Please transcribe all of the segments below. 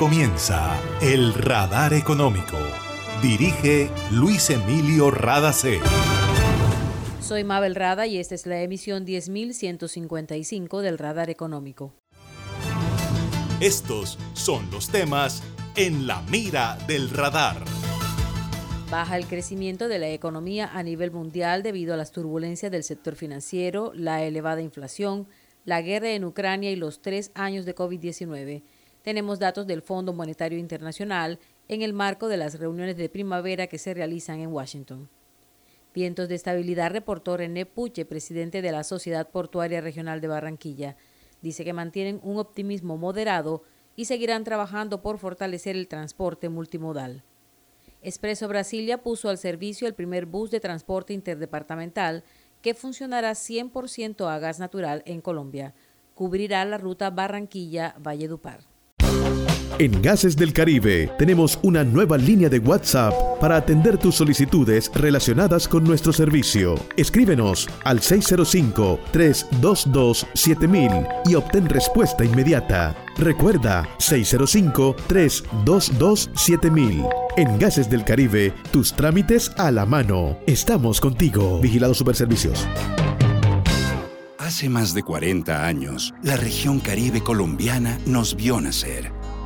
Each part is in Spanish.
comienza El Radar Económico. Dirige Luis Emilio Radacé. Soy Mabel Rada y esta es la emisión 10155 del Radar Económico. Estos son los temas en la mira del radar. Baja el crecimiento de la economía a nivel mundial debido a las turbulencias del sector financiero, la elevada inflación, la guerra en Ucrania y los tres años de COVID-19. Tenemos datos del Fondo Monetario Internacional en el marco de las reuniones de primavera que se realizan en Washington. Vientos de estabilidad reportó René Puche, presidente de la Sociedad Portuaria Regional de Barranquilla. Dice que mantienen un optimismo moderado y seguirán trabajando por fortalecer el transporte multimodal. Expreso Brasilia puso al servicio el primer bus de transporte interdepartamental que funcionará 100% a gas natural en Colombia. Cubrirá la ruta Barranquilla-Valledupar. En Gases del Caribe tenemos una nueva línea de WhatsApp para atender tus solicitudes relacionadas con nuestro servicio. Escríbenos al 605-322-7000 y obtén respuesta inmediata. Recuerda 605-322-7000. En Gases del Caribe, tus trámites a la mano. Estamos contigo. Vigilado Superservicios. Hace más de 40 años, la región caribe colombiana nos vio nacer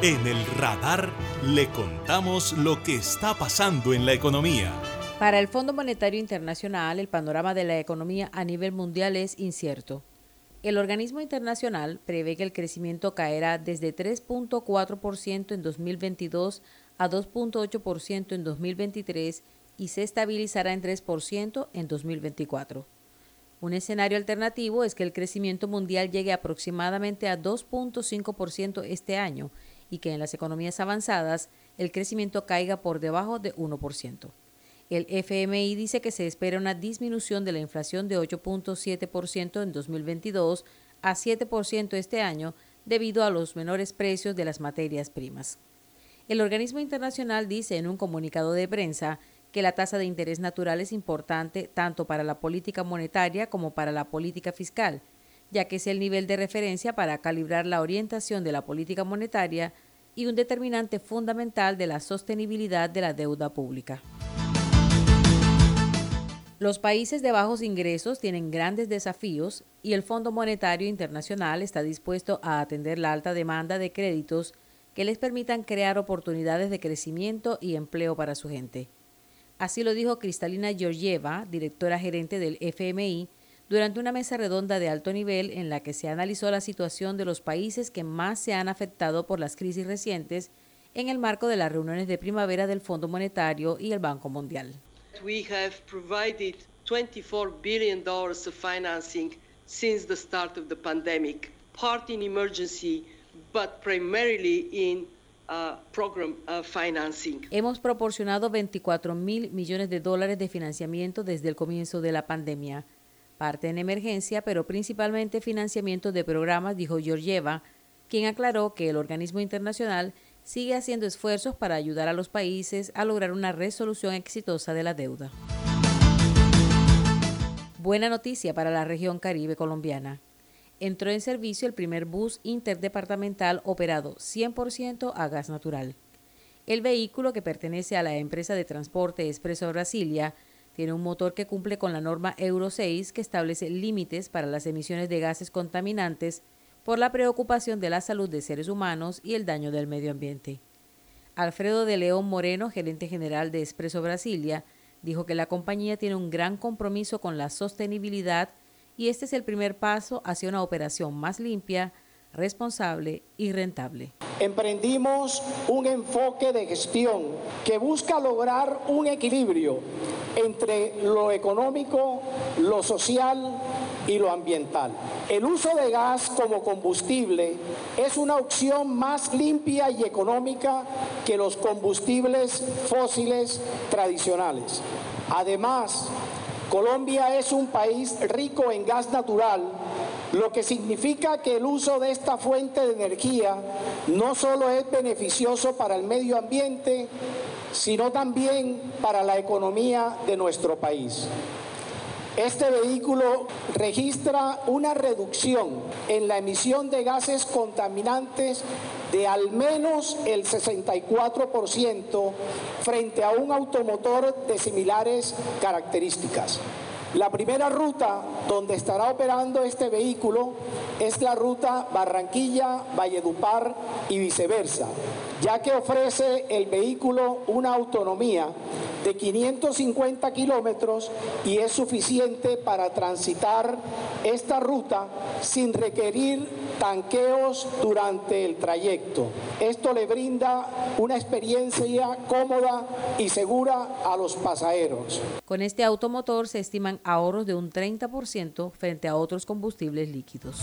En el radar le contamos lo que está pasando en la economía. Para el Fondo Monetario Internacional, el panorama de la economía a nivel mundial es incierto. El organismo internacional prevé que el crecimiento caerá desde 3.4% en 2022 a 2.8% en 2023 y se estabilizará en 3% en 2024. Un escenario alternativo es que el crecimiento mundial llegue aproximadamente a 2.5% este año y que en las economías avanzadas el crecimiento caiga por debajo de 1%. El FMI dice que se espera una disminución de la inflación de 8.7% en 2022 a 7% este año debido a los menores precios de las materias primas. El organismo internacional dice en un comunicado de prensa que la tasa de interés natural es importante tanto para la política monetaria como para la política fiscal ya que es el nivel de referencia para calibrar la orientación de la política monetaria y un determinante fundamental de la sostenibilidad de la deuda pública. Los países de bajos ingresos tienen grandes desafíos y el Fondo Monetario Internacional está dispuesto a atender la alta demanda de créditos que les permitan crear oportunidades de crecimiento y empleo para su gente. Así lo dijo Cristalina Georgieva, directora gerente del FMI, durante una mesa redonda de alto nivel en la que se analizó la situación de los países que más se han afectado por las crisis recientes en el marco de las reuniones de primavera del Fondo Monetario y el Banco Mundial. We have provided 24 billion dollars of financing since the start of the pandemic, part in emergency, but primarily in uh, program uh, financing. Hemos proporcionado 24 mil millones de dólares de financiamiento desde el comienzo de la pandemia parte en emergencia, pero principalmente financiamiento de programas, dijo Georgieva, quien aclaró que el organismo internacional sigue haciendo esfuerzos para ayudar a los países a lograr una resolución exitosa de la deuda. Buena noticia para la región caribe colombiana. Entró en servicio el primer bus interdepartamental operado 100% a gas natural. El vehículo, que pertenece a la empresa de transporte Expreso Brasilia, tiene un motor que cumple con la norma Euro 6 que establece límites para las emisiones de gases contaminantes por la preocupación de la salud de seres humanos y el daño del medio ambiente. Alfredo de León Moreno, gerente general de Expreso Brasilia, dijo que la compañía tiene un gran compromiso con la sostenibilidad y este es el primer paso hacia una operación más limpia, responsable y rentable. Emprendimos un enfoque de gestión que busca lograr un equilibrio entre lo económico, lo social y lo ambiental. El uso de gas como combustible es una opción más limpia y económica que los combustibles fósiles tradicionales. Además, Colombia es un país rico en gas natural, lo que significa que el uso de esta fuente de energía no solo es beneficioso para el medio ambiente, sino también para la economía de nuestro país. Este vehículo registra una reducción en la emisión de gases contaminantes de al menos el 64% frente a un automotor de similares características. La primera ruta donde estará operando este vehículo es la ruta Barranquilla-Valledupar y viceversa, ya que ofrece el vehículo una autonomía de 550 kilómetros y es suficiente para transitar esta ruta sin requerir tanqueos durante el trayecto. Esto le brinda una experiencia cómoda y segura a los pasajeros. Con este automotor se estiman ahorros de un 30% frente a otros combustibles líquidos.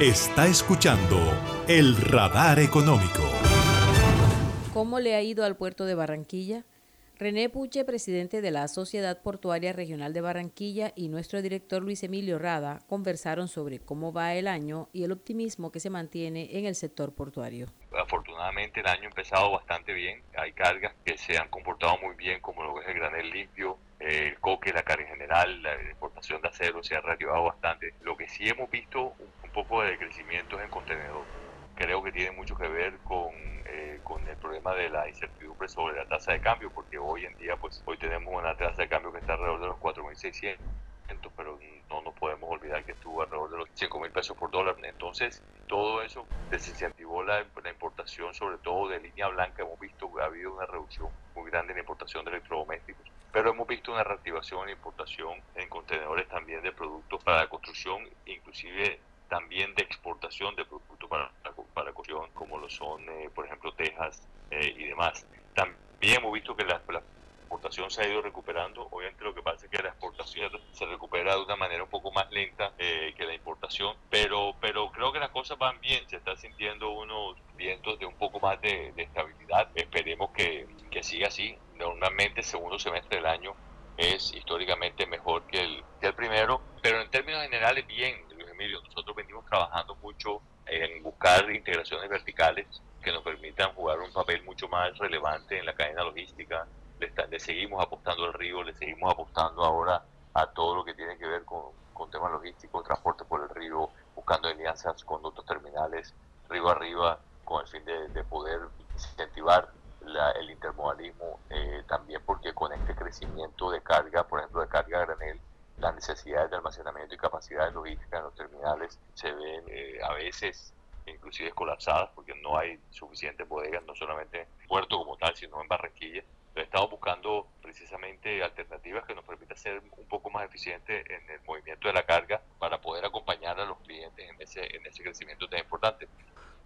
Está escuchando el radar económico. ¿Cómo le ha ido al puerto de Barranquilla? René Puche, presidente de la Sociedad Portuaria Regional de Barranquilla, y nuestro director Luis Emilio Rada conversaron sobre cómo va el año y el optimismo que se mantiene en el sector portuario. Afortunadamente el año ha empezado bastante bien. Hay cargas que se han comportado muy bien, como lo que es el granel limpio, el coque, la carga en general, la exportación de acero se ha reactivado bastante. Lo que sí hemos visto un, poco de crecimiento es en contenedor. Creo que tiene mucho que ver con, eh, con el problema de la incertidumbre sobre la tasa de cambio, porque hoy en día, pues hoy tenemos una tasa de cambio que está alrededor de los 4.600 pero no nos podemos olvidar que estuvo alrededor de los 5 mil pesos por dólar. Entonces, todo eso desincentivó la, la, importación, sobre todo de línea blanca. Hemos visto que ha habido una reducción muy grande en la importación de electrodomésticos pero hemos visto una reactivación en importación en contenedores también de productos para la construcción, inclusive también de exportación de productos para, para construcción, como lo son, eh, por ejemplo, tejas eh, y demás. También hemos visto que la, exportación se ha ido recuperando. Obviamente lo que pasa es que la exportación se recupera de una manera un poco más lenta eh, que la importación, pero, pero creo que las cosas van bien. Se está sintiendo unos vientos de un poco más de, estabilidad. Esperemos que, que siga así normalmente el segundo semestre del año es históricamente mejor que el, que el primero, pero en términos generales bien, Luis Emilio, nosotros venimos trabajando mucho en buscar integraciones verticales que nos permitan jugar un papel mucho más relevante en la cadena logística, le, seguimos apostando al río, le seguimos apostando ahora a todo lo que tiene que ver con, temas logísticos, transporte por el río, buscando alianzas con otros terminales, río arriba, con el fin de, de poder incentivar el intermodalismo, eh, también porque con este crecimiento de carga, por ejemplo, de carga a granel, las necesidades de almacenamiento y capacidades logísticas en los terminales se ven eh, a veces inclusive colapsadas porque no hay suficientes bodegas, no solamente en puerto como tal, sino en Barranquilla. Estamos buscando precisamente alternativas que nos permitan ser un poco más eficientes en el movimiento de la carga para poder acompañar a los clientes en ese, en ese crecimiento tan importante.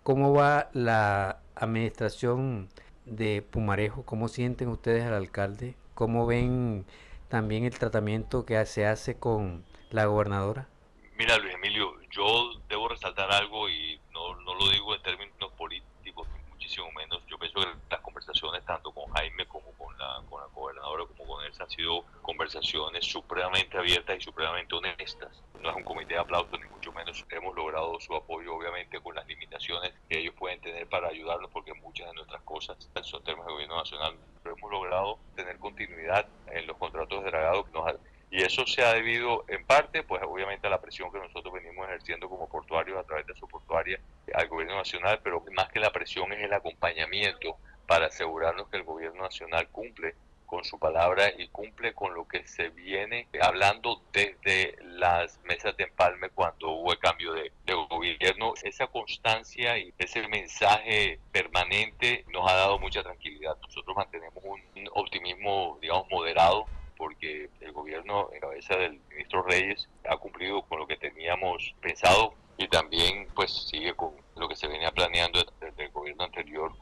¿Cómo va la administración de Pumarejo, ¿cómo sienten ustedes al alcalde? ¿Cómo ven también el tratamiento que se hace con la gobernadora? Mira, Luis Emilio, yo debo resaltar algo y no, no lo digo en términos políticos, muchísimo menos. Yo pienso que las conversaciones tanto con Jaime como con la, con la gobernadora como con han sido conversaciones supremamente abiertas y supremamente honestas. No es un comité de aplausos, ni mucho menos. Hemos logrado su apoyo, obviamente, con las limitaciones que ellos pueden tener para ayudarnos, porque muchas de nuestras cosas son temas de gobierno nacional, pero hemos logrado tener continuidad en los contratos de dragado que nos y eso se ha debido en parte, pues obviamente a la presión que nosotros venimos ejerciendo como portuarios a través de su portuaria al gobierno nacional, pero más que la presión es el acompañamiento para asegurarnos que el gobierno nacional cumple con su palabra y cumple con lo que se viene hablando desde las mesas de empalme cuando hubo el cambio de, gobierno. Esa constancia y ese mensaje permanente nos ha dado mucha tranquilidad. Nosotros mantenemos un optimismo, digamos, moderado porque el gobierno en cabeza del ministro Reyes ha cumplido con lo que teníamos pensado y también pues sigue con lo que se venía planeando desde el gobierno anterior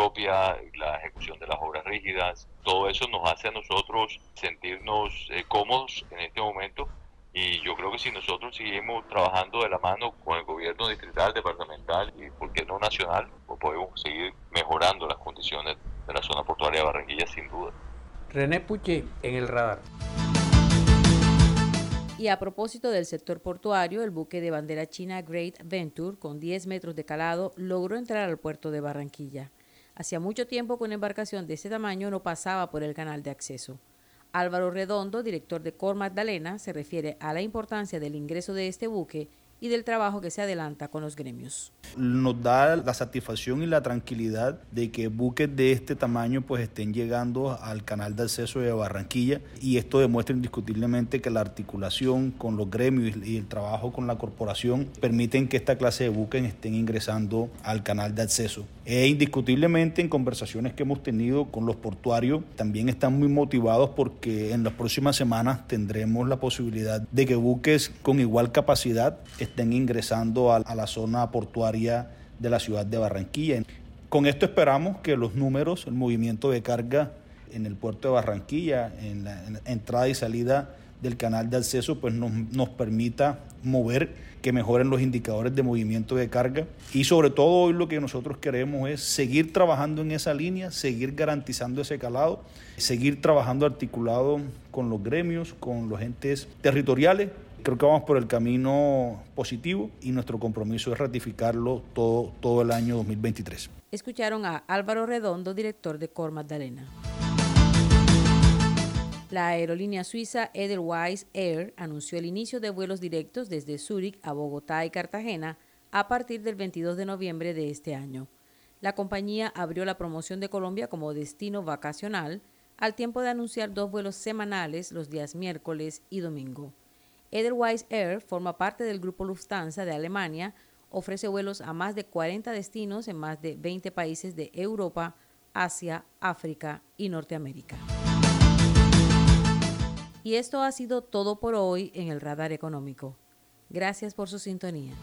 propia, la ejecución de las obras rígidas. Todo eso nos hace a nosotros sentirnos eh, cómodos en este momento y yo creo que si nosotros seguimos trabajando de la mano con el gobierno distrital, departamental y, por qué no nacional, pues podemos seguir mejorando las condiciones de la zona portuaria de Barranquilla sin duda. René Puche en el radar. Y a propósito del sector portuario, el buque de bandera china Great Venture, con 10 metros de calado, logró entrar al puerto de Barranquilla. Hacía mucho tiempo que una embarcación de ese tamaño no pasaba por el canal de acceso. Álvaro Redondo, director de Cor Magdalena, se refiere a la importancia del ingreso de este buque y del trabajo que se adelanta con los gremios. Nos da la satisfacción y la tranquilidad de que buques de este tamaño pues estén llegando al canal de acceso de Barranquilla y esto demuestra indiscutiblemente que la articulación con los gremios y el trabajo con la corporación permiten que esta clase de buques estén ingresando al canal de acceso. E indiscutiblemente en conversaciones que hemos tenido con los portuarios también están muy motivados porque en las próximas semanas tendremos la posibilidad de que buques con igual capacidad estén ingresando a, la zona portuaria de la ciudad de Barranquilla. Con esto esperamos que los números, el movimiento de carga en el puerto de Barranquilla, en la, entrada y salida del canal de acceso, pues nos, nos, permita mover, que mejoren los indicadores de movimiento de carga. Y sobre todo hoy lo que nosotros queremos es seguir trabajando en esa línea, seguir garantizando ese calado, seguir trabajando articulado con los gremios, con los entes territoriales Creo que vamos por el camino positivo y nuestro compromiso es ratificarlo todo, todo el año 2023. Escucharon a Álvaro Redondo, director de Cor Magdalena. La aerolínea suiza Edelweiss Air anunció el inicio de vuelos directos desde Zúrich a Bogotá y Cartagena a partir del 22 de noviembre de este año. La compañía abrió la promoción de Colombia como destino vacacional al tiempo de anunciar dos vuelos semanales los días miércoles y domingo. Edelweiss Air forma parte del grupo Lufthansa de Alemania, ofrece vuelos a más de 40 destinos en más de 20 países de Europa, Asia, África y Norteamérica. Y esto ha sido todo por hoy en el Radar Económico. Gracias por su sintonía.